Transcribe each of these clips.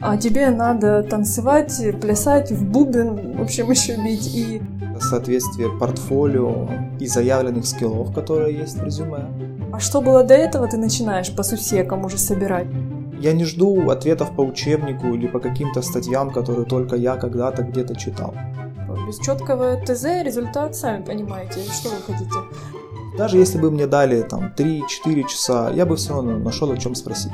А тебе надо танцевать, плясать, в бубен, в общем, еще бить и... Соответствие портфолио и заявленных скиллов, которые есть в резюме. А что было до этого, ты начинаешь по сусекам уже собирать? Я не жду ответов по учебнику или по каким-то статьям, которые только я когда-то где-то читал. Без четкого ТЗ результат, сами понимаете, что вы хотите. Даже если бы мне дали там 3-4 часа, я бы все равно нашел о чем спросить.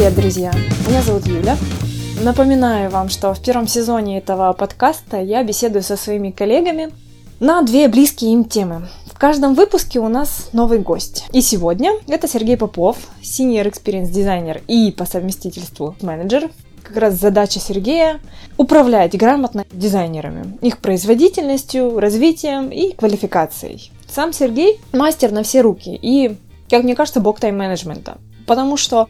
Привет, друзья! Меня зовут Юля. Напоминаю вам, что в первом сезоне этого подкаста я беседую со своими коллегами на две близкие им темы. В каждом выпуске у нас новый гость. И сегодня это Сергей Попов, senior experience дизайнер и по совместительству менеджер. Как раз задача Сергея – управлять грамотно дизайнерами, их производительностью, развитием и квалификацией. Сам Сергей – мастер на все руки и, как мне кажется, бог тайм-менеджмента. Потому что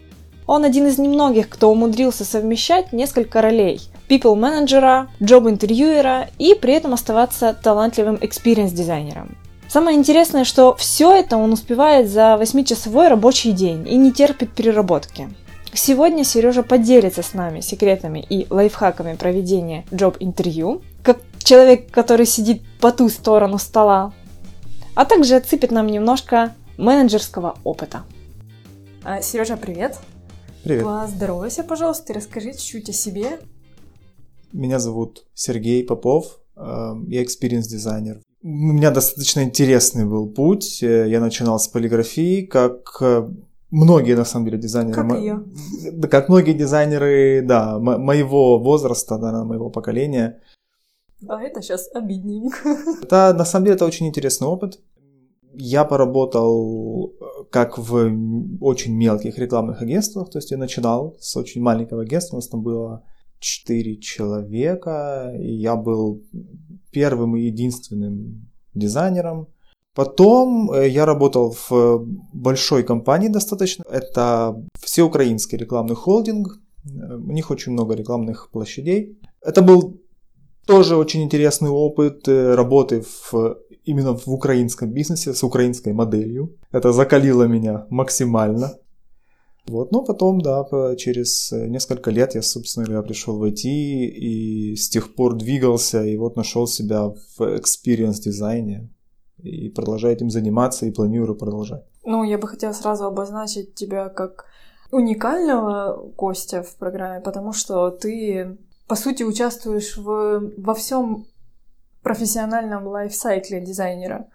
он один из немногих, кто умудрился совмещать несколько ролей – people менеджера, job интервьюера и при этом оставаться талантливым experience дизайнером. Самое интересное, что все это он успевает за 8-часовой рабочий день и не терпит переработки. Сегодня Сережа поделится с нами секретами и лайфхаками проведения job-интервью, как человек, который сидит по ту сторону стола, а также отсыпет нам немножко менеджерского опыта. А, Сережа, привет! Привет. Поздоровайся, пожалуйста, и расскажи чуть-чуть о себе. Меня зовут Сергей Попов, э, я experience-дизайнер. У меня достаточно интересный был путь. Э, я начинал с полиграфии, как э, многие, на самом деле, дизайнеры. Как. Да, как многие дизайнеры, да, моего возраста, да, моего поколения. А это сейчас обидненько. Это, на самом деле, это очень интересный опыт. Я поработал э, как в очень мелких рекламных агентствах, то есть я начинал с очень маленького агентства, у нас там было 4 человека, и я был первым и единственным дизайнером. Потом э, я работал в большой компании достаточно, это всеукраинский рекламный холдинг, э, у них очень много рекламных площадей. Это был тоже очень интересный опыт работы в именно в украинском бизнесе с украинской моделью. Это закалило меня максимально. Вот, но потом, да, через несколько лет я, собственно говоря, пришел в IT и с тех пор двигался и вот нашел себя в experience дизайне и продолжаю этим заниматься и планирую продолжать. Ну, я бы хотела сразу обозначить тебя как уникального гостя в программе, потому что ты, по сути, участвуешь в, во всем профессиональном лайфсайкле дизайнера.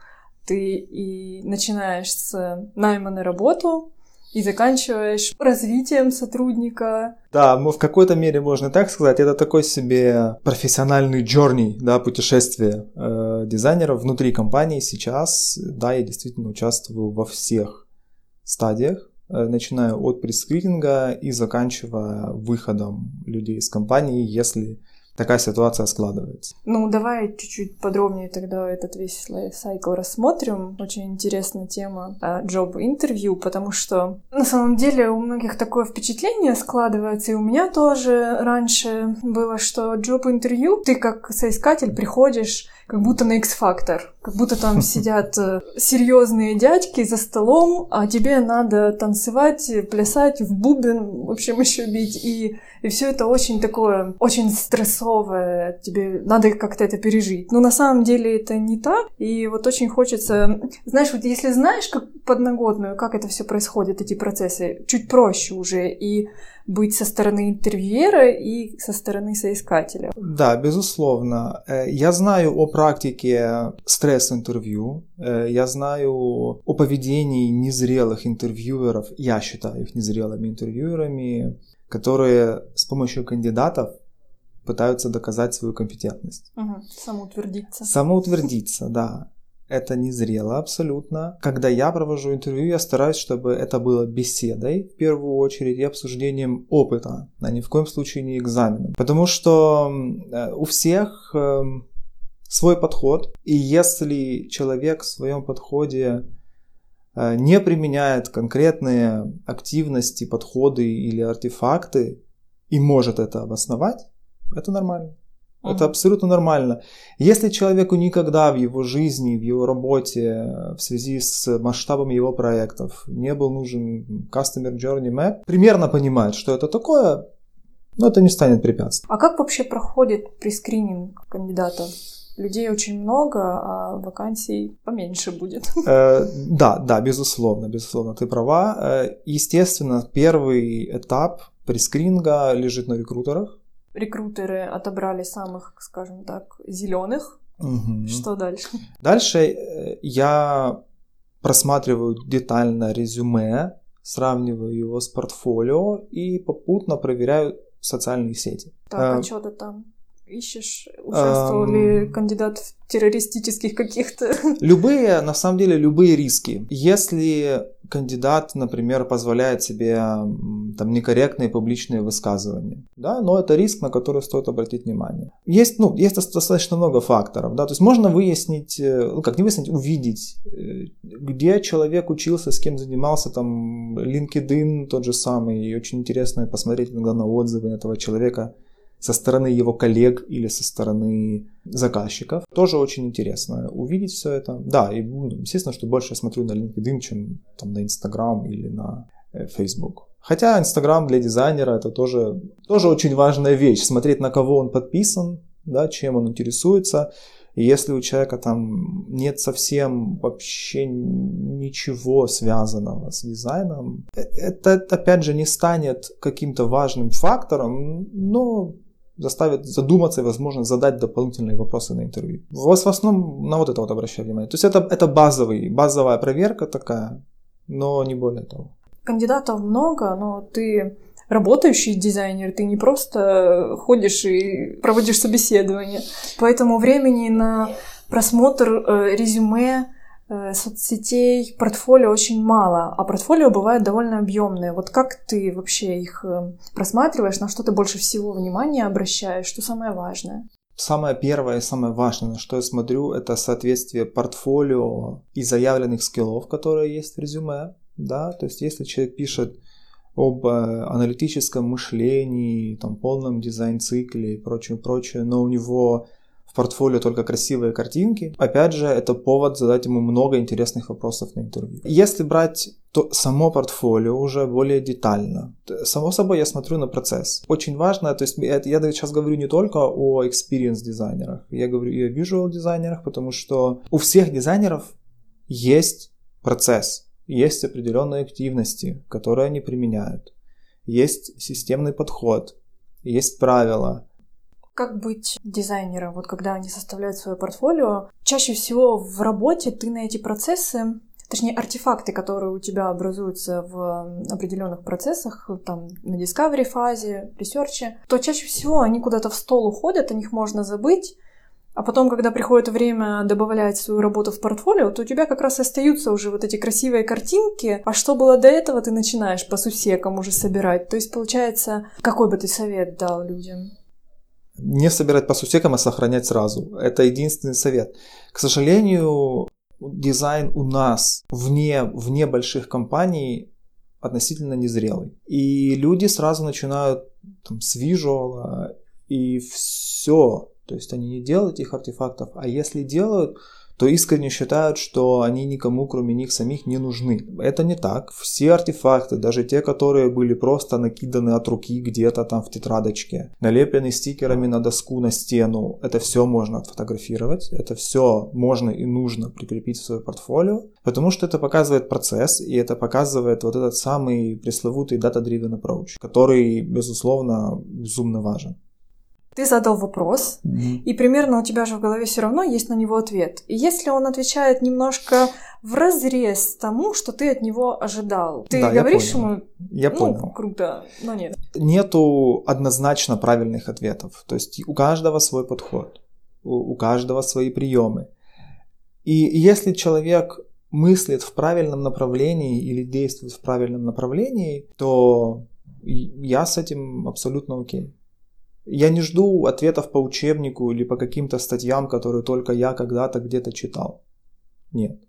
Ты и начинаешь с найма на работу, и заканчиваешь развитием сотрудника. Да, в какой-то мере можно так сказать. Это такой себе профессиональный journey, да, путешествие э, дизайнера внутри компании. Сейчас, да, я действительно участвую во всех стадиях, э, начиная от прескрининга и заканчивая выходом людей из компании, если такая ситуация складывается. Ну, давай чуть-чуть подробнее тогда этот весь лайфсайкл рассмотрим. Очень интересная тема job интервью, потому что на самом деле у многих такое впечатление складывается, и у меня тоже раньше было, что job интервью ты как соискатель приходишь как будто на X-фактор, как будто там сидят э, серьезные дядьки за столом, а тебе надо танцевать, плясать в бубен, в общем, еще бить, и, и все это очень такое, очень стрессовое, тебе надо как-то это пережить. Но на самом деле это не так, и вот очень хочется, знаешь, вот если знаешь как подноготную, как это все происходит, эти процессы, чуть проще уже, и быть со стороны интервьюера и со стороны соискателя. Да, безусловно. Э, я знаю о практике стресс-интервью, э, я знаю о поведении незрелых интервьюеров, я считаю их незрелыми интервьюерами, которые с помощью кандидатов пытаются доказать свою компетентность. Угу, самоутвердиться. Самоутвердиться, да это не зрело абсолютно. Когда я провожу интервью, я стараюсь, чтобы это было беседой в первую очередь и обсуждением опыта, а ни в коем случае не экзаменом. Потому что э, у всех эм, свой подход, и если человек в своем подходе э, не применяет конкретные активности, подходы или артефакты и может это обосновать, Это нормально. Это абсолютно нормально. Если человеку никогда в его жизни, в его работе, в связи с масштабом его проектов не был нужен Customer Journey Map, примерно понимает, что это такое, но это не станет препятствием. А как вообще проходит прескрининг кандидатов? Людей очень много, а вакансий поменьше будет. Э, да, да, безусловно, безусловно, ты права. Э, естественно, первый этап прескрининга лежит на рекрутерах рекрутеры отобрали самых, скажем так, зеленых. Угу. Что дальше? Дальше э, я просматриваю детально резюме, сравниваю его с портфолио и попутно проверяю социальные сети. Так, а, а что ты там ищешь? Участвовал ли кандидат в террористических каких-то? Любые, на самом деле, любые риски. Если кандидат, например, позволяет себе там некорректные публичные высказывания, да, но это риск, на который стоит обратить внимание. Есть, ну, есть достаточно много факторов, да, то есть можно выяснить, э, ну, как не выяснить, увидеть, э, где человек учился, с кем занимался, там, LinkedIn тот же самый, и очень интересно посмотреть иногда на отзывы этого человека, со стороны его коллег или со стороны заказчиков. Тоже очень интересно увидеть все это. Да, и ну, естественно, что больше я смотрю на LinkedIn, чем там, на Instagram или на э, Facebook. Хотя Instagram для дизайнера это тоже, тоже очень важная вещь. Смотреть, на кого он подписан, да, чем он интересуется. И если у человека там нет совсем вообще ничего связанного с дизайном, э, это опять же не станет каким-то важным фактором, но заставит задуматься и, возможно, задать дополнительные вопросы на интервью. В основном на вот это вот обращаю внимание. То есть это, это базовый, базовая проверка такая, но не более того. Кандидатов много, но ты работающий дизайнер, ты не просто ходишь и проводишь собеседование. Поэтому времени на просмотр э, резюме соцсетей, портфолио очень мало, а портфолио бывают довольно объемные. Вот как ты вообще их э, просматриваешь, на что ты больше всего внимания обращаешь, что самое важное? Самое первое и самое важное, на что я смотрю, это соответствие портфолио и заявленных скиллов, которые есть в резюме. Да? То есть если человек пишет об э, аналитическом мышлении, там, полном дизайн-цикле и прочее, прочее, но у него портфолио только красивые картинки, опять же, это повод задать ему много интересных вопросов на интервью. Если брать то само портфолио уже более детально. Само собой, я смотрю на процесс. Очень важно, то есть я сейчас говорю не только о experience дизайнерах, я говорю и о visual дизайнерах, потому что у всех дизайнеров есть процесс, есть определенные активности, которые они применяют, есть системный подход, есть правила, как быть дизайнером, вот когда они составляют свое портфолио? Чаще всего в работе ты на эти процессы точнее, артефакты, которые у тебя образуются в определенных процессах, там, на discovery фазе, research е, то чаще всего они куда-то в стол уходят, о них можно забыть, а потом, когда приходит время добавлять свою работу в портфолио, то у тебя как раз остаются уже вот эти красивые картинки, а что было до этого, ты начинаешь по сусекам уже собирать. То есть, получается, какой бы ты совет дал людям? Не собирать по сусекам, а сохранять сразу. Это единственный совет. К сожалению, дизайн у нас вне, вне больших компаний относительно незрелый. И люди сразу начинают там, с визуала и все. То есть они не делают этих артефактов, а если делают, то искренне считают, что они никому, кроме них самих, не нужны. Это не так. Все артефакты, даже те, которые были просто накиданы от руки где-то там в тетрадочке, налеплены стикерами на доску, на стену, это все можно отфотографировать, это все можно и нужно прикрепить в свое портфолио, потому что это показывает процесс, и это показывает вот этот самый пресловутый data-driven approach, который, безусловно, безумно важен. Ты задал вопрос, mm-hmm. и примерно у тебя же в голове все равно есть на него ответ. И если он отвечает немножко в разрез тому, что ты от него ожидал, ты да, говоришь я ему, я ну, понял. круто, но нет. Нету однозначно правильных ответов. То есть у каждого свой подход, у, у каждого свои приемы. И если человек мыслит в правильном направлении или действует в правильном направлении, то я с этим абсолютно окей. Я не жду ответов по учебнику или по каким-то статьям, которые только я когда-то где-то читал. Нет.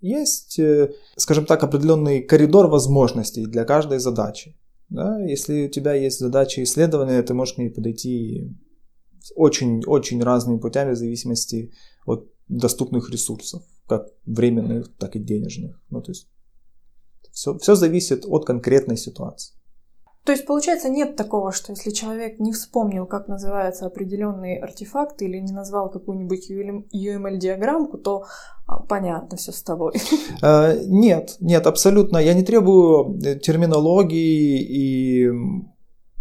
Есть, э, скажем так, определенный коридор возможностей для каждой задачи. Да? Если у тебя есть задача исследования, ты можешь к ней подойти очень-очень разными путями в зависимости от доступных ресурсов, как временных, так и денежных. Ну, то есть все, все зависит от конкретной ситуации. То есть, получается, нет такого, что если человек не вспомнил, как называется определенный артефакт или не назвал какую-нибудь UML-диаграммку, то а, понятно все с тобой. Э, нет, нет, абсолютно. Я не требую э, терминологии и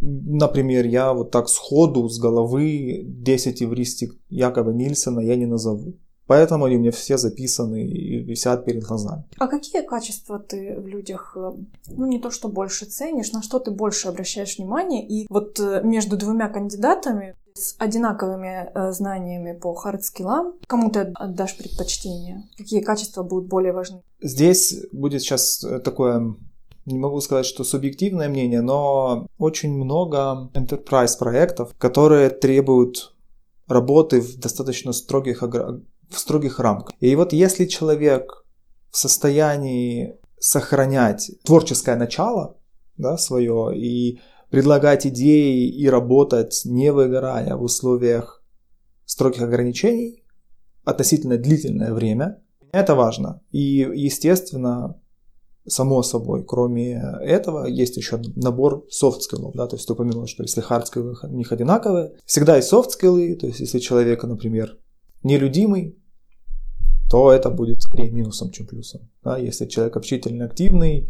Например, я вот так сходу с головы 10 эвристик Якова Нильсона я не назову. Поэтому они у меня все записаны и висят перед глазами. А какие качества ты в людях, э, ну не то что больше ценишь, на что ты больше обращаешь внимание? И вот э, между двумя кандидатами с одинаковыми э, знаниями по хардскиллам, кому ты отдашь предпочтение? Какие качества будут более важны? Здесь будет сейчас такое не могу сказать, что субъективное мнение, но очень много enterprise проектов, которые требуют работы в достаточно строгих в строгих рамках. И вот если человек в состоянии сохранять творческое начало да, свое и предлагать идеи и работать, не выгорая в условиях строгих ограничений относительно длительное время, это важно. И, естественно, само собой, кроме этого, есть еще набор skills, да, то есть ты упомянул, что если skills у них одинаковые, всегда soft skills, то есть если человек, например, нелюдимый, то это будет скорее минусом, чем плюсом. Да? Если человек общительный, активный,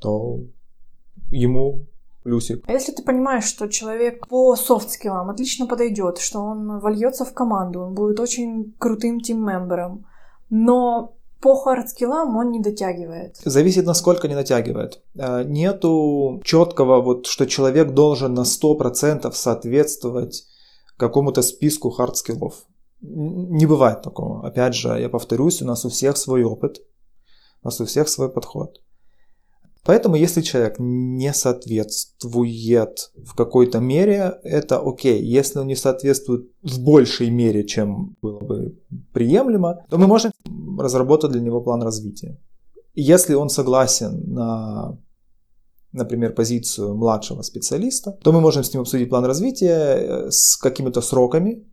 то ему плюсик. А если ты понимаешь, что человек по софт-скиллам отлично подойдет, что он вольется в команду, он будет очень крутым тим-мембером, но по хард-скиллам он не дотягивает. Зависит, насколько не дотягивает. Э, нету четкого, вот, что человек должен на 100% соответствовать какому-то списку хард-скиллов. Не бывает такого. Опять же, я повторюсь, у нас у всех свой опыт, у нас у всех свой подход. Поэтому, если человек не соответствует в какой-то мере, это окей. Если он не соответствует в большей мере, чем было бы приемлемо, то мы можем разработать для него план развития. Если он согласен на, например, позицию младшего специалиста, то мы можем с ним обсудить план развития э, с какими-то сроками,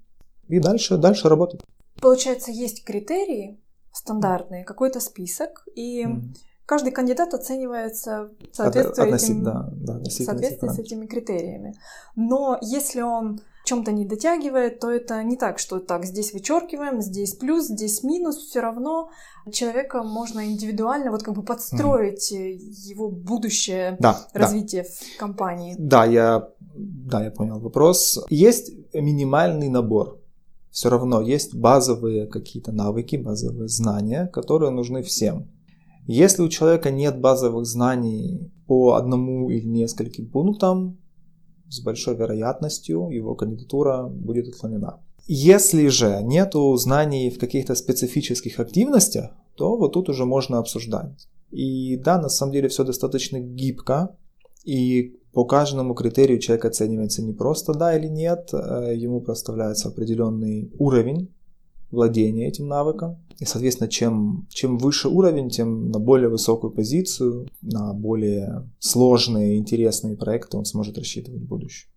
и дальше, дальше работать. Получается, есть критерии стандартные, какой-то список, и mm. каждый кандидат оценивается в соответствии, Относи... этим... да, да, соответствии с этими критериями. Но если он в чем-то не дотягивает, то это не так, что так, здесь вычеркиваем, здесь плюс, здесь минус, все равно человека можно индивидуально вот как бы подстроить mm. его будущее да, развитие да. в компании. Да, я, да, я понял вопрос. Есть минимальный набор все равно есть базовые какие-то навыки, базовые знания, которые нужны всем. Если у человека нет базовых знаний по одному или нескольким пунктам, с большой вероятностью его кандидатура будет отклонена. Если же нет знаний в каких-то специфических активностях, то вот тут уже можно обсуждать. И да, на самом деле все достаточно гибко, и по каждому критерию человек оценивается не просто да или нет, э, ему проставляется определенный уровень владения этим навыком. И, соответственно, чем, чем выше уровень, тем на более высокую позицию, на более сложные, интересные проекты он сможет рассчитывать в будущем.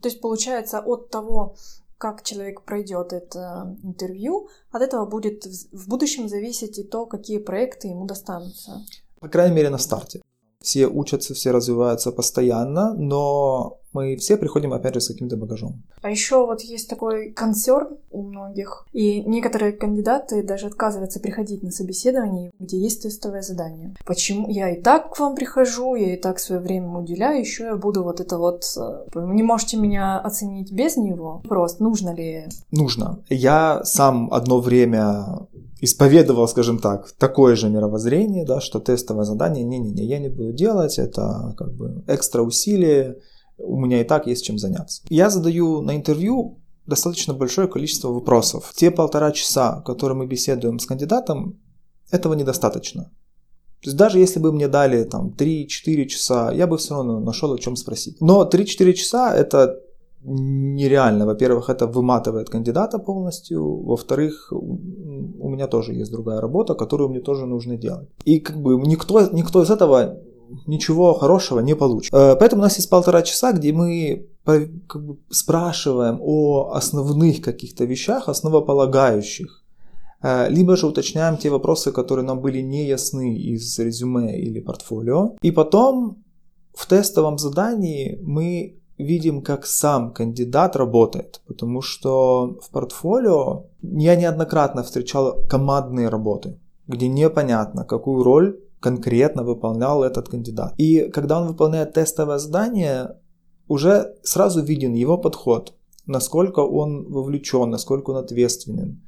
То есть, получается, от того, как человек пройдет это интервью, от этого будет в будущем зависеть и то, какие проекты ему достанутся. По крайней мере, на старте. Все учатся, все развиваются постоянно, но мы все приходим, опять же, с каким-то багажом. А еще вот есть такой консерн у многих, и некоторые кандидаты даже отказываются приходить на собеседование, где есть тестовое задание. Почему? Я и так к вам прихожу, я и так свое время уделяю, еще я буду вот это вот... Э, вы не можете меня оценить без него? Просто нужно ли? Нужно. Я сам одно время исповедовал, скажем так, такое же мировоззрение, да, что тестовое задание, не-не-не, я не буду делать, это как бы экстра усилие, у меня и так есть чем заняться. Я задаю на интервью достаточно большое количество вопросов. Те полтора часа, которые мы беседуем с кандидатом, этого недостаточно. То есть даже если бы мне дали там 3-4 часа, я бы все равно нашел о чем спросить. Но 3-4 часа это нереально. Во-первых, это выматывает кандидата полностью. Во-вторых, у меня тоже есть другая работа, которую мне тоже нужно делать. И как бы никто, никто из этого ничего хорошего не получит. Э, поэтому у нас есть полтора часа, где мы как бы спрашиваем о основных каких-то вещах, основополагающих, э, либо же уточняем те вопросы, которые нам были не ясны из резюме или портфолио. И потом в тестовом задании мы видим, как сам кандидат работает, потому что в портфолио я неоднократно встречал командные работы, где непонятно, какую роль конкретно выполнял этот кандидат. И когда он выполняет тестовое задание, уже сразу виден его подход, насколько он вовлечен, насколько он ответственен,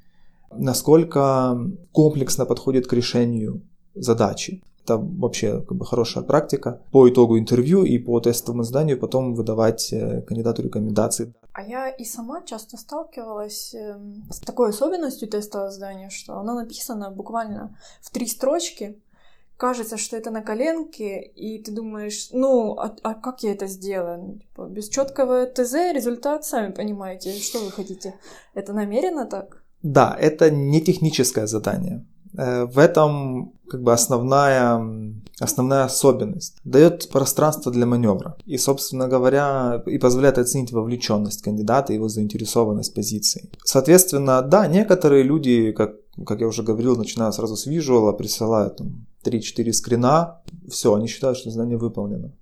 насколько комплексно подходит к решению задачи. Это вообще как бы хорошая практика. По итогу интервью и по тестовому заданию потом выдавать э, кандидату рекомендации. А я и сама часто сталкивалась эм, с такой особенностью тестового задания, что оно написано буквально в три строчки, кажется, что это на коленке, и ты думаешь, ну, а, а как я это сделаю? Ну, типа, без четкого ТЗ результат, сами понимаете, что вы хотите. Это намеренно так? Да, это не техническое задание. Э, в этом как бы основная, основная особенность. Дает пространство для маневра. И, собственно говоря, и позволяет оценить вовлеченность кандидата, его заинтересованность позицией. Соответственно, да, некоторые люди, как, как я уже говорил, начиная сразу с визуала, присылают там, 3-4 скрина, все, они считают, что задание выполнено.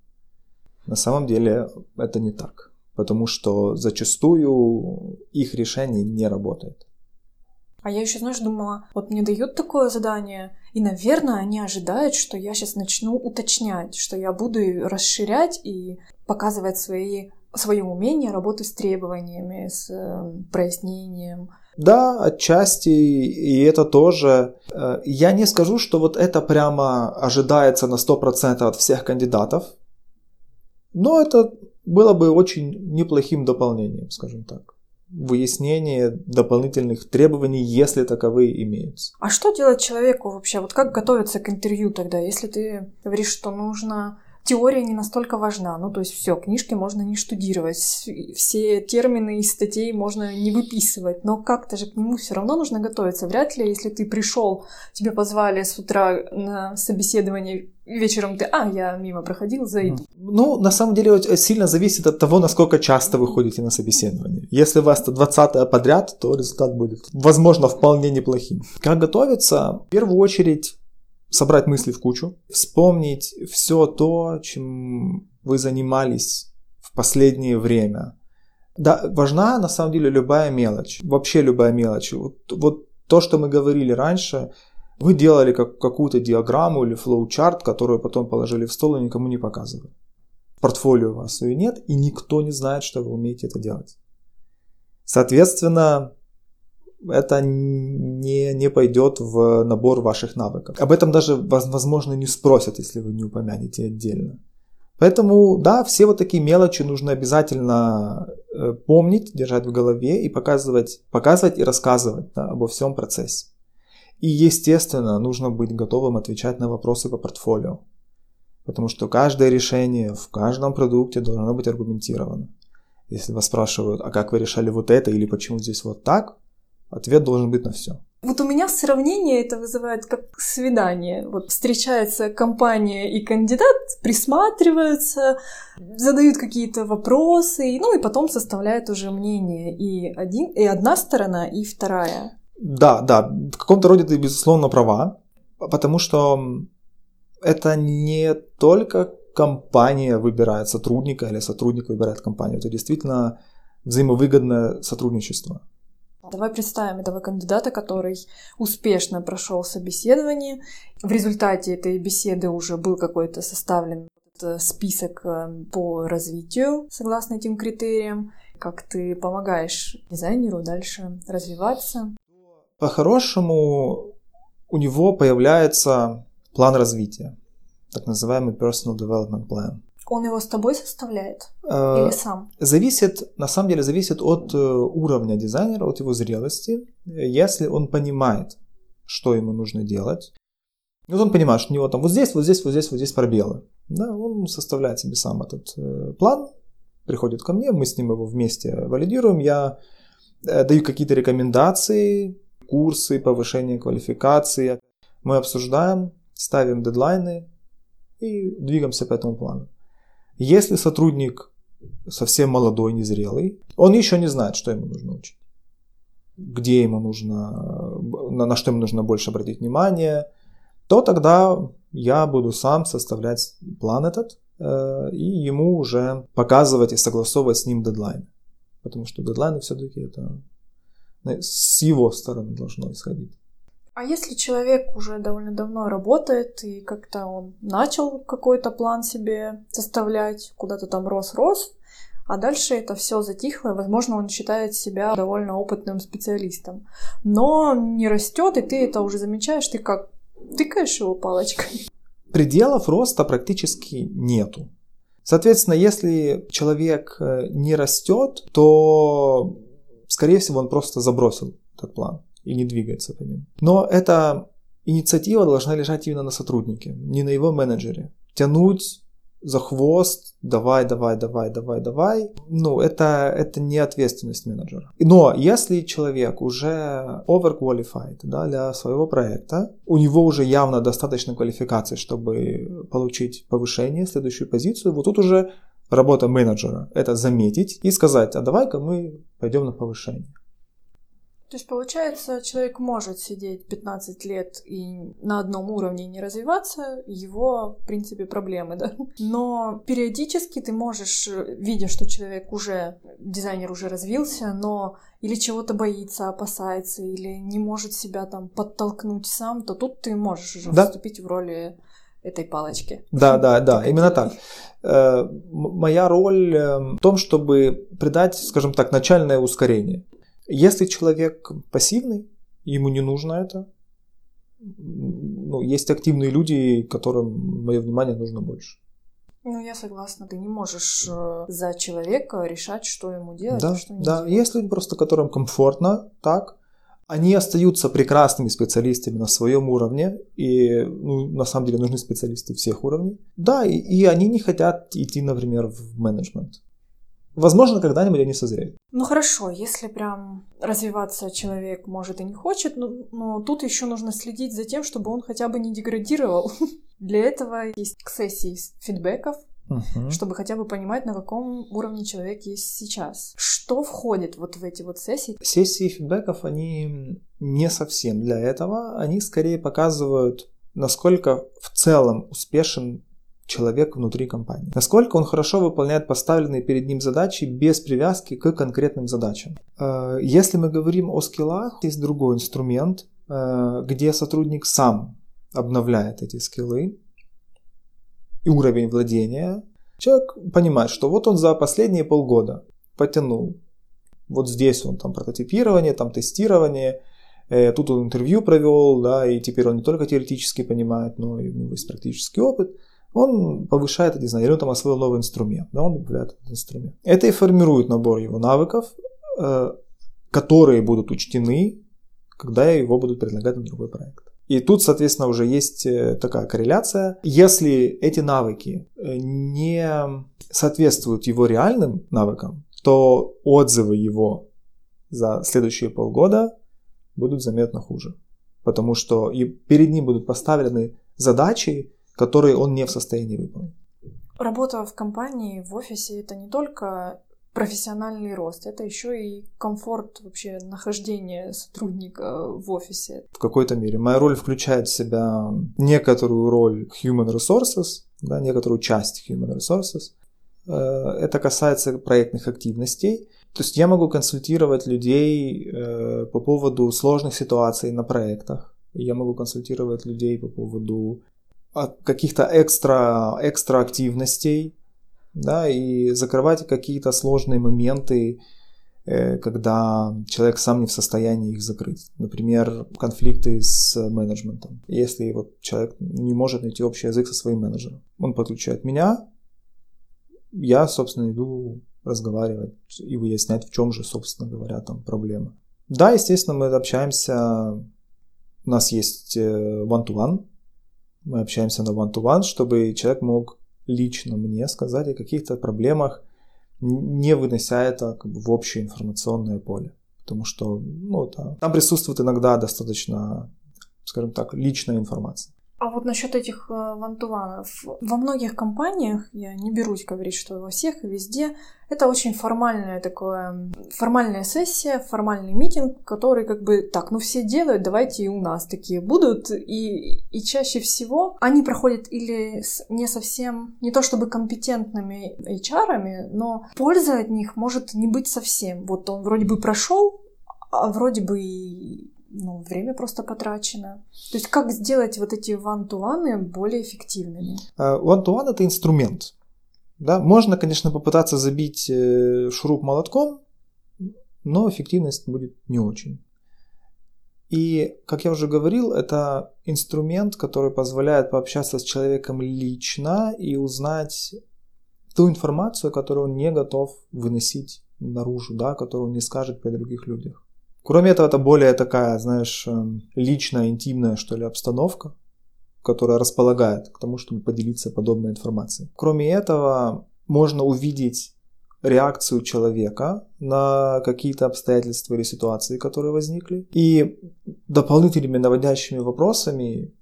На самом деле это не так, потому что зачастую их решение не работает. А я еще, знаешь, думала, вот мне дают такое задание, и, наверное, они ожидают, что я сейчас начну уточнять, что я буду расширять и показывать свои, свое умение работы с требованиями, с э, прояснением. Да, отчасти, и это тоже. Э, я не скажу, что вот это прямо ожидается на 100% от всех кандидатов, но это было бы очень неплохим дополнением, скажем так выяснение дополнительных требований, если таковые имеются. А что делать человеку вообще? Вот как готовиться к интервью тогда, если ты говоришь, что нужно теория не настолько важна. Ну, то есть все, книжки можно не штудировать, все термины из статей можно не выписывать, но как-то же к нему все равно нужно готовиться. Вряд ли, если ты пришел, тебе позвали с утра на собеседование, вечером ты, а, я мимо проходил, зайду. Ну, на самом деле, сильно зависит от того, насколько часто вы ходите на собеседование. Если у вас 20 подряд, то результат будет, возможно, вполне неплохим. Как готовиться? В первую очередь, собрать мысли в кучу, вспомнить все то, чем вы занимались в последнее время. Да, важна на самом деле любая мелочь, вообще любая мелочь. Вот, вот то, что мы говорили раньше, вы делали как, какую-то диаграмму или флоу-чарт, которую потом положили в стол и никому не показывали. Портфолио у вас ее нет, и никто не знает, что вы умеете это делать. Соответственно, это не, не пойдет в набор ваших навыков. Об этом даже, возможно, не спросят, если вы не упомянете отдельно. Поэтому, да, все вот такие мелочи нужно обязательно э, помнить, держать в голове и показывать, показывать и рассказывать да, обо всем процессе. И, естественно, нужно быть готовым отвечать на вопросы по портфолио. Потому что каждое решение в каждом продукте должно быть аргументировано. Если вас спрашивают, а как вы решали вот это или почему здесь вот так, Ответ должен быть на все. Вот у меня сравнение это вызывает как свидание. Вот встречается компания и кандидат, присматриваются, задают какие-то вопросы, ну и потом составляют уже мнение и, один, и одна сторона, и вторая. Да, да, в каком-то роде ты, безусловно, права, потому что это не только компания выбирает сотрудника или сотрудник выбирает компанию, это действительно взаимовыгодное сотрудничество. Давай представим этого кандидата, который успешно прошел собеседование. В результате этой беседы уже был какой-то составлен список э, по развитию согласно этим критериям. Как ты помогаешь дизайнеру дальше развиваться? По-хорошему, у него появляется план развития, так называемый personal development plan. Он его с тобой составляет э, или сам? Зависит, на самом деле, зависит от э, уровня дизайнера, от его зрелости. Если он понимает, что ему нужно делать, вот он понимает, что у него там вот здесь, вот здесь, вот здесь, вот здесь пробелы. Да, он составляет себе сам этот э, план, приходит ко мне, мы с ним его вместе валидируем, я даю какие-то рекомендации, курсы, повышение квалификации. Мы обсуждаем, ставим дедлайны и двигаемся по этому плану. Если сотрудник совсем молодой, незрелый, он еще не знает, что ему нужно учить, где ему нужно, на, что ему нужно больше обратить внимание, то тогда я буду сам составлять план этот э, и ему уже показывать и согласовывать с ним дедлайн. Потому что дедлайны все-таки это с его стороны должно исходить. А если человек уже довольно давно работает и как-то он начал какой-то план себе составлять, куда-то там рос-рос, а дальше это все затихло, и, возможно, он считает себя довольно опытным специалистом. Но не растет, и ты это уже замечаешь, ты как тыкаешь его палочкой. Пределов роста практически нету. Соответственно, если человек э, не растет, то, скорее всего, он просто забросил этот план и не двигается по ним. Но эта инициатива должна лежать именно на сотруднике, не на его менеджере. Тянуть за хвост, давай, давай, давай, давай, давай. Ну, это, это не ответственность менеджера. Но если человек уже overqualified да, для своего проекта, у него уже явно достаточно квалификации, чтобы получить повышение, следующую позицию, вот тут уже работа менеджера – это заметить и сказать, а давай-ка мы пойдем на повышение. То есть, получается, человек может сидеть 15 лет и на одном уровне не развиваться, его, в принципе, проблемы, да. Но периодически ты можешь, видя, что человек уже, дизайнер уже развился, но или чего-то боится, опасается, или не может себя там подтолкнуть сам, то тут ты можешь уже да. вступить в роли этой палочки. Да, да, да, именно так. Э, моя роль эм, в том, чтобы придать, скажем так, начальное ускорение. Если человек пассивный, ему не нужно это, ну, есть активные люди, которым мое внимание нужно больше. Ну, я согласна, ты не можешь э, за человека решать, что ему делать, да, а что не да. делать. Есть люди просто, которым комфортно так, они остаются прекрасными специалистами на своем уровне, и ну, на самом деле нужны специалисты всех уровней. Да, и, и они не хотят идти, например, в менеджмент. Возможно, когда-нибудь они созреют. Ну хорошо, если прям развиваться человек может и не хочет, но, но тут еще нужно следить за тем, чтобы он хотя бы не деградировал. Для этого есть сессии фидбэков, угу. чтобы хотя бы понимать, на каком уровне человек есть сейчас. Что входит вот в эти вот сессии? Сессии фидбэков, они не совсем для этого. Они скорее показывают, насколько в целом успешен человек внутри компании. Насколько он хорошо выполняет поставленные перед ним задачи без привязки к конкретным задачам. Э, если мы говорим о скиллах, есть другой инструмент, э, где сотрудник сам обновляет эти скиллы и уровень владения. Человек понимает, что вот он за последние полгода потянул. Вот здесь он там прототипирование, там тестирование, э, тут он интервью провел, да, и теперь он не только теоретически понимает, но и у него есть практический опыт – он повышает эти знания, или он там освоил новый инструмент, да, он добавляет этот инструмент. Это и формирует набор его навыков, э, которые будут учтены, когда его будут предлагать на другой проект. И тут, соответственно, уже есть э, такая корреляция. Если эти навыки э, не соответствуют его реальным навыкам, то отзывы его за следующие полгода будут заметно хуже. Потому что и перед ним будут поставлены задачи, которые он не в состоянии выполнить. Работа в компании, в офисе это не только профессиональный рост, это еще и комфорт вообще нахождения сотрудника в офисе. В какой-то мере. Моя роль включает в себя некоторую роль human resources, да, некоторую часть human resources. Э, это касается проектных активностей. То есть я могу консультировать людей э, по поводу сложных ситуаций на проектах. Я могу консультировать людей по поводу каких-то экстра, экстра активностей, да, и закрывать какие-то сложные моменты, э, когда человек сам не в состоянии их закрыть. Например, конфликты с менеджментом. Если вот человек не может найти общий язык со своим менеджером, он подключает меня, я, собственно, иду разговаривать и выяснять, в чем же, собственно говоря, там проблема. Да, естественно, мы общаемся, у нас есть э, one-to-one, мы общаемся на one-to-one, чтобы человек мог лично мне сказать о каких-то проблемах, не вынося это как бы, в общее информационное поле. Потому что ну, да, там присутствует иногда достаточно, скажем так, личная информация. А вот насчет этих э, вантуванов. Во многих компаниях, я не берусь говорить, что во всех и везде, это очень формальная такое, формальная сессия, формальный митинг, который как бы так, ну все делают, давайте и у нас такие будут. И, и чаще всего они проходят или с не совсем, не то чтобы компетентными HR, но польза от них может не быть совсем. Вот он вроде бы прошел, а вроде бы и ну, время просто потрачено. То есть как сделать вот эти one-to-one более эффективными? А, one-to-one это инструмент. Да? Можно, конечно, попытаться забить э, шуруп молотком, но эффективность будет не очень. И, как я уже говорил, это инструмент, который позволяет пообщаться с человеком лично и узнать ту информацию, которую он не готов выносить наружу, да, которую он не скажет при других людях. Кроме этого, это более такая, знаешь, эм, личная, интимная, что ли, обстановка, которая располагает к тому, чтобы поделиться подобной информацией. Кроме этого, можно увидеть реакцию человека на какие-то обстоятельства или ситуации, которые возникли, и дополнительными наводящими вопросами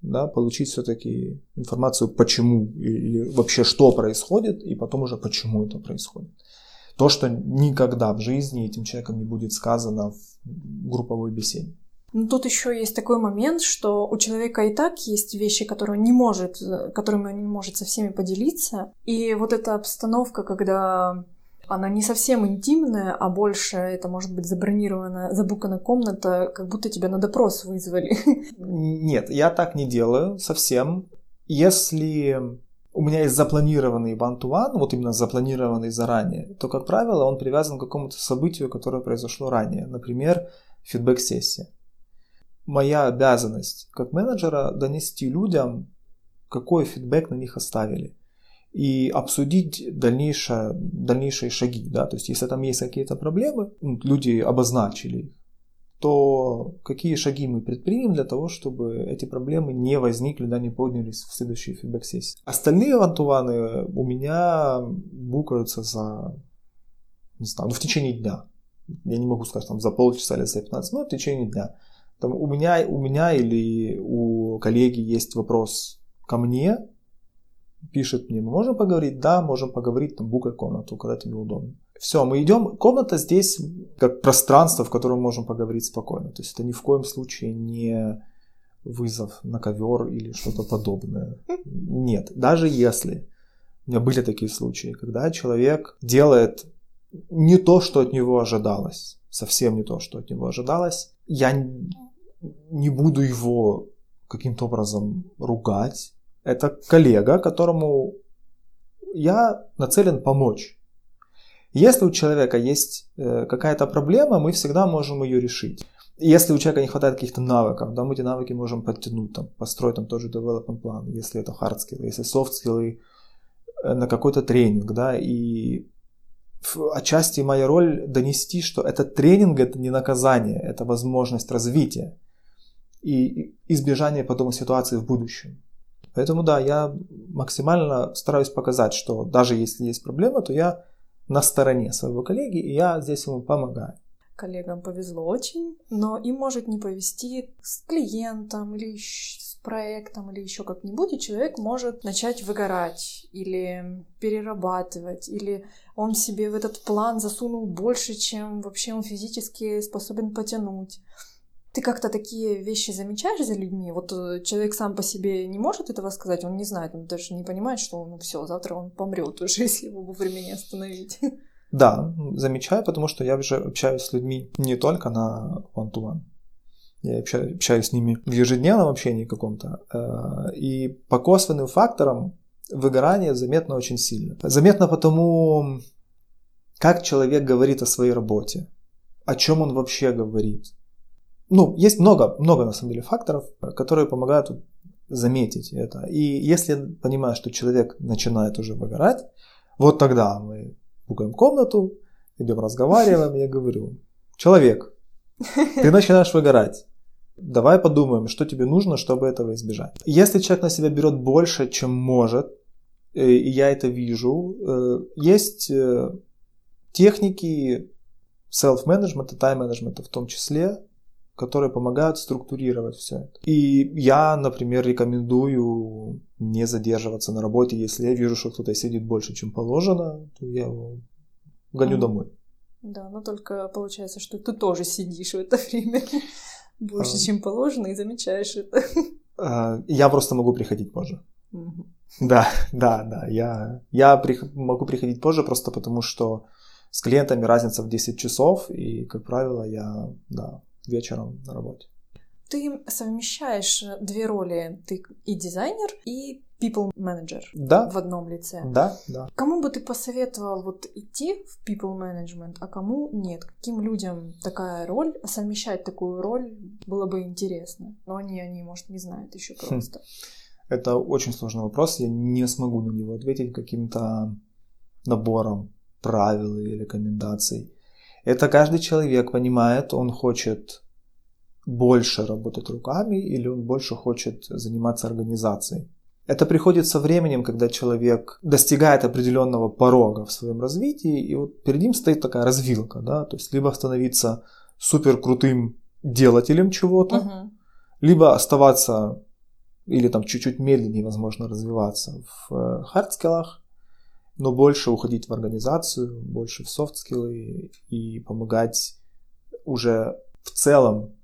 да, получить все-таки информацию, почему или вообще что происходит, и потом уже почему это происходит. То, что никогда в жизни этим человеком не будет сказано в групповой беседе. Ну, тут еще есть такой момент, что у человека и так есть вещи, которые он не может, которыми он не может со всеми поделиться. И вот эта обстановка, когда она не совсем интимная, а больше это может быть забронирована, забукана комната, как будто тебя на допрос вызвали. Нет, я так не делаю совсем. Если у меня есть запланированный one-to-one, вот именно запланированный заранее, то, как правило, он привязан к какому-то событию, которое произошло ранее. Например, фидбэк-сессия. Моя обязанность как менеджера донести людям, какой фидбэк на них оставили. И обсудить дальнейшее, дальнейшие шаги. Да? То есть, если там есть какие-то проблемы, ну, люди обозначили их, то какие шаги мы предпримем для того, чтобы эти проблемы не возникли, да, не поднялись в следующей фидбэк-сессии. Остальные вантуваны у меня букаются за, не знаю, ну, в течение дня. Я не могу сказать, там, за полчаса или за 15 минут, в течение дня. Там, у, меня, у меня или у коллеги есть вопрос ко мне, пишет мне, мы можем поговорить? Да, можем поговорить, там, букай комнату, когда тебе удобно. Все, мы идем. Комната здесь как пространство, в котором можем поговорить спокойно. То есть это ни в коем случае не вызов на ковер или что-то подобное. Нет, даже если у меня были такие случаи, когда человек делает не то, что от него ожидалось, совсем не то, что от него ожидалось, я не буду его каким-то образом ругать. Это коллега, которому я нацелен помочь. Если у человека есть э, какая-то проблема, мы всегда можем ее решить. Если у человека не хватает каких-то навыков, да, мы эти навыки можем подтянуть, там, построить там тоже development план, если это hard skill, если soft skills, э, на какой-то тренинг, да, и отчасти моя роль донести, что этот тренинг это не наказание, это возможность развития и избежания подобных ситуаций в будущем. Поэтому да, я максимально стараюсь показать, что даже если есть проблема, то я на стороне своего коллеги, и я здесь ему помогаю. Коллегам повезло очень, но им может не повезти с клиентом или с проектом или еще как-нибудь, и человек может начать выгорать или перерабатывать, или он себе в этот план засунул больше, чем вообще он физически способен потянуть. Ты как-то такие вещи замечаешь за людьми? Вот э, человек сам по себе не может этого сказать, он не знает, он даже не понимает, что ну все, завтра он помрет уже, если его вовремя не остановить. Да, замечаю, потому что я уже общаюсь с людьми не только на one-to-one. Я общаюсь с ними в ежедневном общении каком-то. Э, и по косвенным факторам выгорание заметно очень сильно. Заметно потому, как человек говорит о своей работе, о чем он вообще говорит, ну, есть много, много на самом деле факторов, которые помогают заметить это. И если понимаю, что человек начинает уже выгорать, вот тогда мы пугаем комнату, идем разговариваем, я говорю, человек, ты начинаешь выгорать. Давай подумаем, что тебе нужно, чтобы этого избежать. Если человек на себя берет больше, чем может, э, и я это вижу, э, есть э, техники self-management, time-management в том числе, которые помогают структурировать все это. И я, например, рекомендую не задерживаться на работе, если я вижу, что кто-то сидит больше, чем положено, то я его гоню mm. домой. Да, но только получается, что ты тоже сидишь в это время больше, а... чем положено, и замечаешь это. А, я просто могу приходить позже. Mm-hmm. Да, да, да. Я, я при, могу приходить позже просто потому, что с клиентами разница в 10 часов, и, как правило, я, да, вечером на работе. Ты совмещаешь э, две роли. Ты и дизайнер, и people manager да. в одном лице. Да, да. Кому бы ты посоветовал вот идти в people management, а кому нет? Каким людям такая роль, совмещать такую роль было бы интересно? Но они, они, может, не знают еще хм. просто. Хм. Это очень сложный вопрос. Я не смогу на него ответить каким-то набором правил и рекомендаций. Это каждый человек понимает, он хочет больше работать руками или он больше хочет заниматься организацией. Это приходит со временем, когда человек достигает определенного порога в своем развитии, и вот перед ним стоит такая развилка, да, то есть либо становиться супер крутым делателем чего-то, uh-huh. либо оставаться или там чуть-чуть медленнее, возможно, развиваться в хардскиллах, но больше уходить в организацию, больше в софт-скиллы и помогать уже в целом,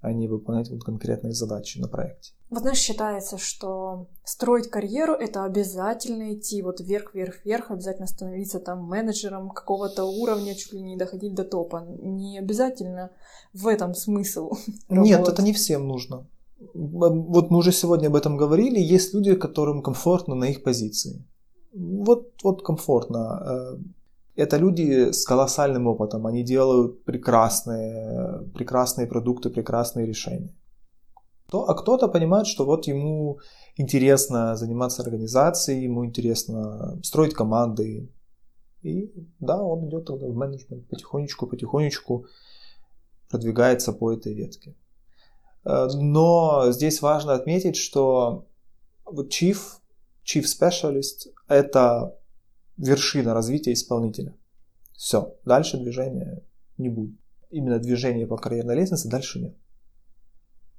а не выполнять вот конкретные задачи на проекте. Вот знаешь, считается, что строить карьеру — это обязательно идти вот вверх, вверх, вверх, обязательно становиться там менеджером какого-то уровня, чуть ли не доходить до топа. Не обязательно в этом смысл. Нет, это не всем нужно. Вот мы уже сегодня об этом говорили, есть люди, которым комфортно на их позиции вот, вот комфортно. Э, это люди с колоссальным опытом, они делают прекрасные, прекрасные продукты, прекрасные решения. А кто-то понимает, что вот ему интересно заниматься организацией, ему интересно строить команды. И да, он идет в менеджмент потихонечку, потихонечку продвигается по этой ветке. Э, но здесь важно отметить, что вот Chief Chief Specialist – это вершина развития исполнителя. Все, дальше движения не будет. Именно движение по карьерной лестнице дальше нет.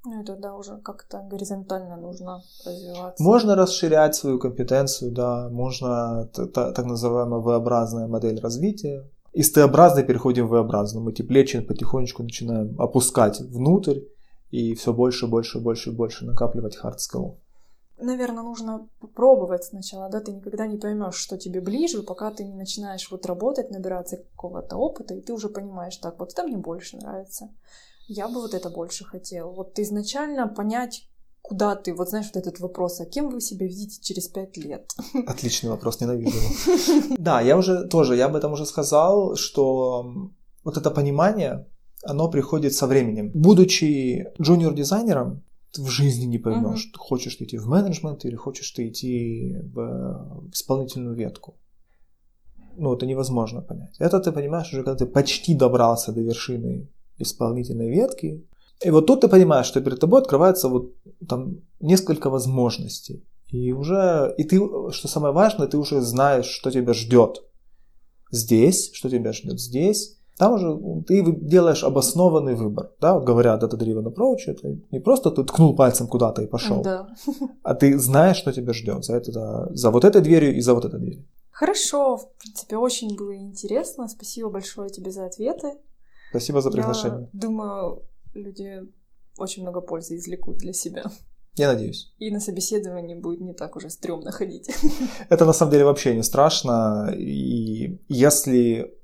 Ну, это да, уже как-то горизонтально нужно развиваться. Можно расширять свою компетенцию, да, можно так называемая V-образная модель развития. Из Т-образной переходим в V-образную. Мы эти плечи потихонечку начинаем опускать внутрь и все больше, больше, больше, больше накапливать хард скиллов наверное, нужно попробовать сначала, да, ты никогда не поймешь, что тебе ближе, пока ты не начинаешь вот работать, набираться какого-то опыта, и ты уже понимаешь, так, вот это мне больше нравится, я бы вот это больше хотел. Вот изначально понять, куда ты, вот знаешь, вот этот вопрос, а кем вы себя видите через пять лет? Отличный вопрос, ненавижу. Да, я уже тоже, я об этом уже сказал, что вот это понимание, оно приходит со временем. Будучи джуниор-дизайнером, в жизни не поймешь, uh-huh. хочешь ты идти в менеджмент или хочешь ты идти в исполнительную ветку. Ну, это невозможно понять. Это ты понимаешь уже, когда ты почти добрался до вершины исполнительной ветки. И вот тут ты понимаешь, что перед тобой открывается вот там несколько возможностей. И уже, и ты, что самое важное, ты уже знаешь, что тебя ждет здесь, что тебя ждет здесь, там уже ты делаешь обоснованный выбор. Да? Вот говорят, data-driven approach, это не просто ты ткнул пальцем куда-то и пошел, да. а ты знаешь, что тебя ждет за, это, за вот этой дверью и за вот этой дверью. Хорошо, в принципе, очень было интересно. Спасибо большое тебе за ответы. Спасибо за приглашение. Я думаю, люди очень много пользы извлекут для себя. Я надеюсь. И на собеседовании будет не так уже стрёмно ходить. Это на самом деле вообще не страшно. И если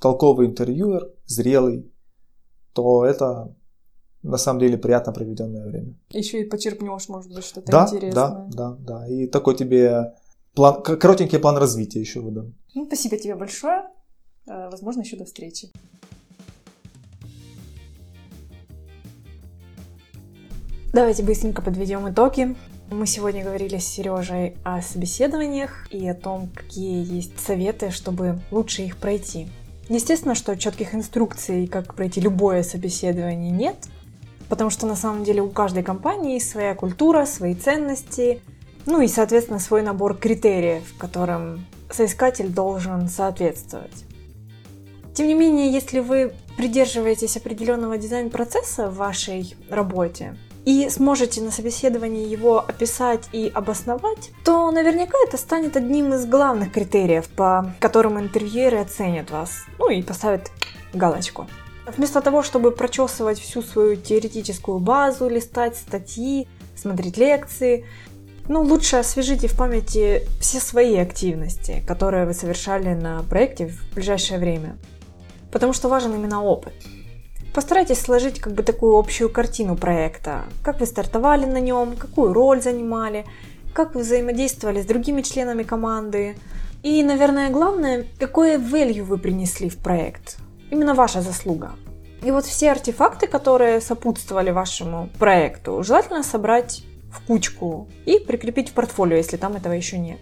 толковый интервьюер, зрелый, то это на самом деле приятно проведенное время. Еще и почерпнешь, может быть, что-то да, интересное. Да, да, да. И такой тебе план, коротенький план развития еще выдам. Ну, спасибо тебе большое. Э, возможно, еще до встречи. Давайте быстренько подведем итоги. Мы сегодня говорили с Сережей о собеседованиях и о том, какие есть советы, чтобы лучше их пройти. Естественно, что четких инструкций, как пройти любое собеседование, нет, потому что на самом деле у каждой компании своя культура, свои ценности, ну и, соответственно, свой набор критериев, которым соискатель должен соответствовать. Тем не менее, если вы придерживаетесь определенного дизайн-процесса в вашей работе, и сможете на собеседовании его описать и обосновать, то наверняка это станет одним из главных критериев, по которым интервьюеры оценят вас, ну и поставят галочку. Вместо того, чтобы прочесывать всю свою теоретическую базу, листать статьи, смотреть лекции, ну, лучше освежите в памяти все свои активности, которые вы совершали на проекте в ближайшее время. Потому что важен именно опыт. Постарайтесь сложить как бы такую общую картину проекта. Как вы стартовали на нем, какую роль занимали, как вы взаимодействовали с другими членами команды. И, наверное, главное, какое value вы принесли в проект. Именно ваша заслуга. И вот все артефакты, которые сопутствовали вашему проекту, желательно собрать в кучку и прикрепить в портфолио, если там этого еще нет.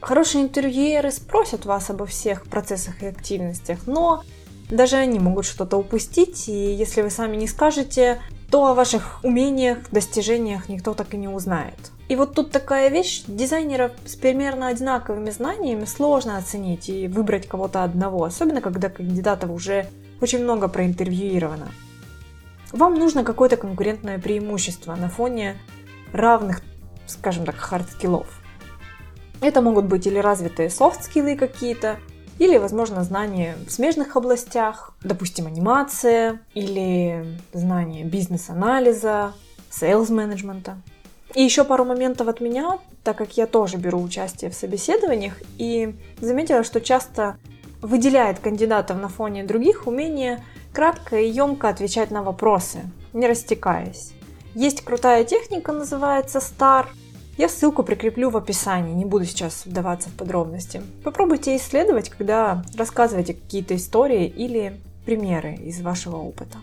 Хорошие интервьюеры спросят вас обо всех процессах и активностях, но даже они могут что-то упустить, и если вы сами не скажете, то о ваших умениях, достижениях никто так и не узнает. И вот тут такая вещь, дизайнеров с примерно одинаковыми знаниями сложно оценить и выбрать кого-то одного, особенно когда кандидатов уже очень много проинтервьюировано. Вам нужно какое-то конкурентное преимущество на фоне равных, скажем так, хард-скиллов. Это могут быть или развитые софт-скиллы какие-то, или, возможно, знания в смежных областях, допустим, анимация или знания бизнес-анализа, sales-менеджмента. И еще пару моментов от меня, так как я тоже беру участие в собеседованиях и заметила, что часто выделяет кандидатов на фоне других умение кратко и емко отвечать на вопросы, не растекаясь. Есть крутая техника, называется STAR – я ссылку прикреплю в описании, не буду сейчас вдаваться в подробности. Попробуйте исследовать, когда рассказываете какие-то истории или примеры из вашего опыта.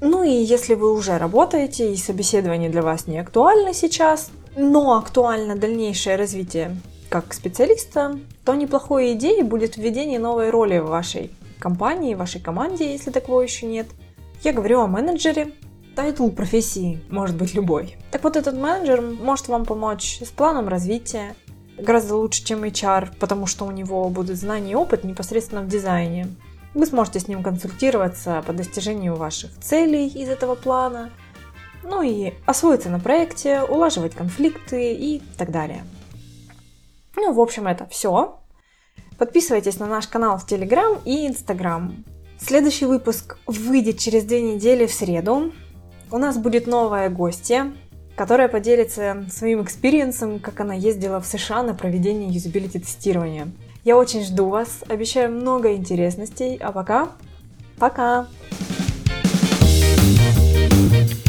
Ну и если вы уже работаете и собеседование для вас не актуально сейчас, но актуально дальнейшее развитие как специалиста, то неплохой идеей будет введение новой роли в вашей компании, в вашей команде, если такого еще нет. Я говорю о менеджере, title профессии может быть любой. Так вот, этот менеджер может вам помочь с планом развития, гораздо лучше, чем HR, потому что у него будут знания и опыт непосредственно в дизайне. Вы сможете с ним консультироваться по достижению ваших целей из этого плана, ну и освоиться на проекте, улаживать конфликты и так далее. Ну, в общем, это все. Подписывайтесь на наш канал в Telegram и Instagram. Следующий выпуск выйдет через две недели в среду. У нас будет новая гостья, которая поделится своим experience ом, как она ездила в США на проведение юзабилити-тестирования. Я очень жду вас, обещаю много интересностей, а пока, пока! thank you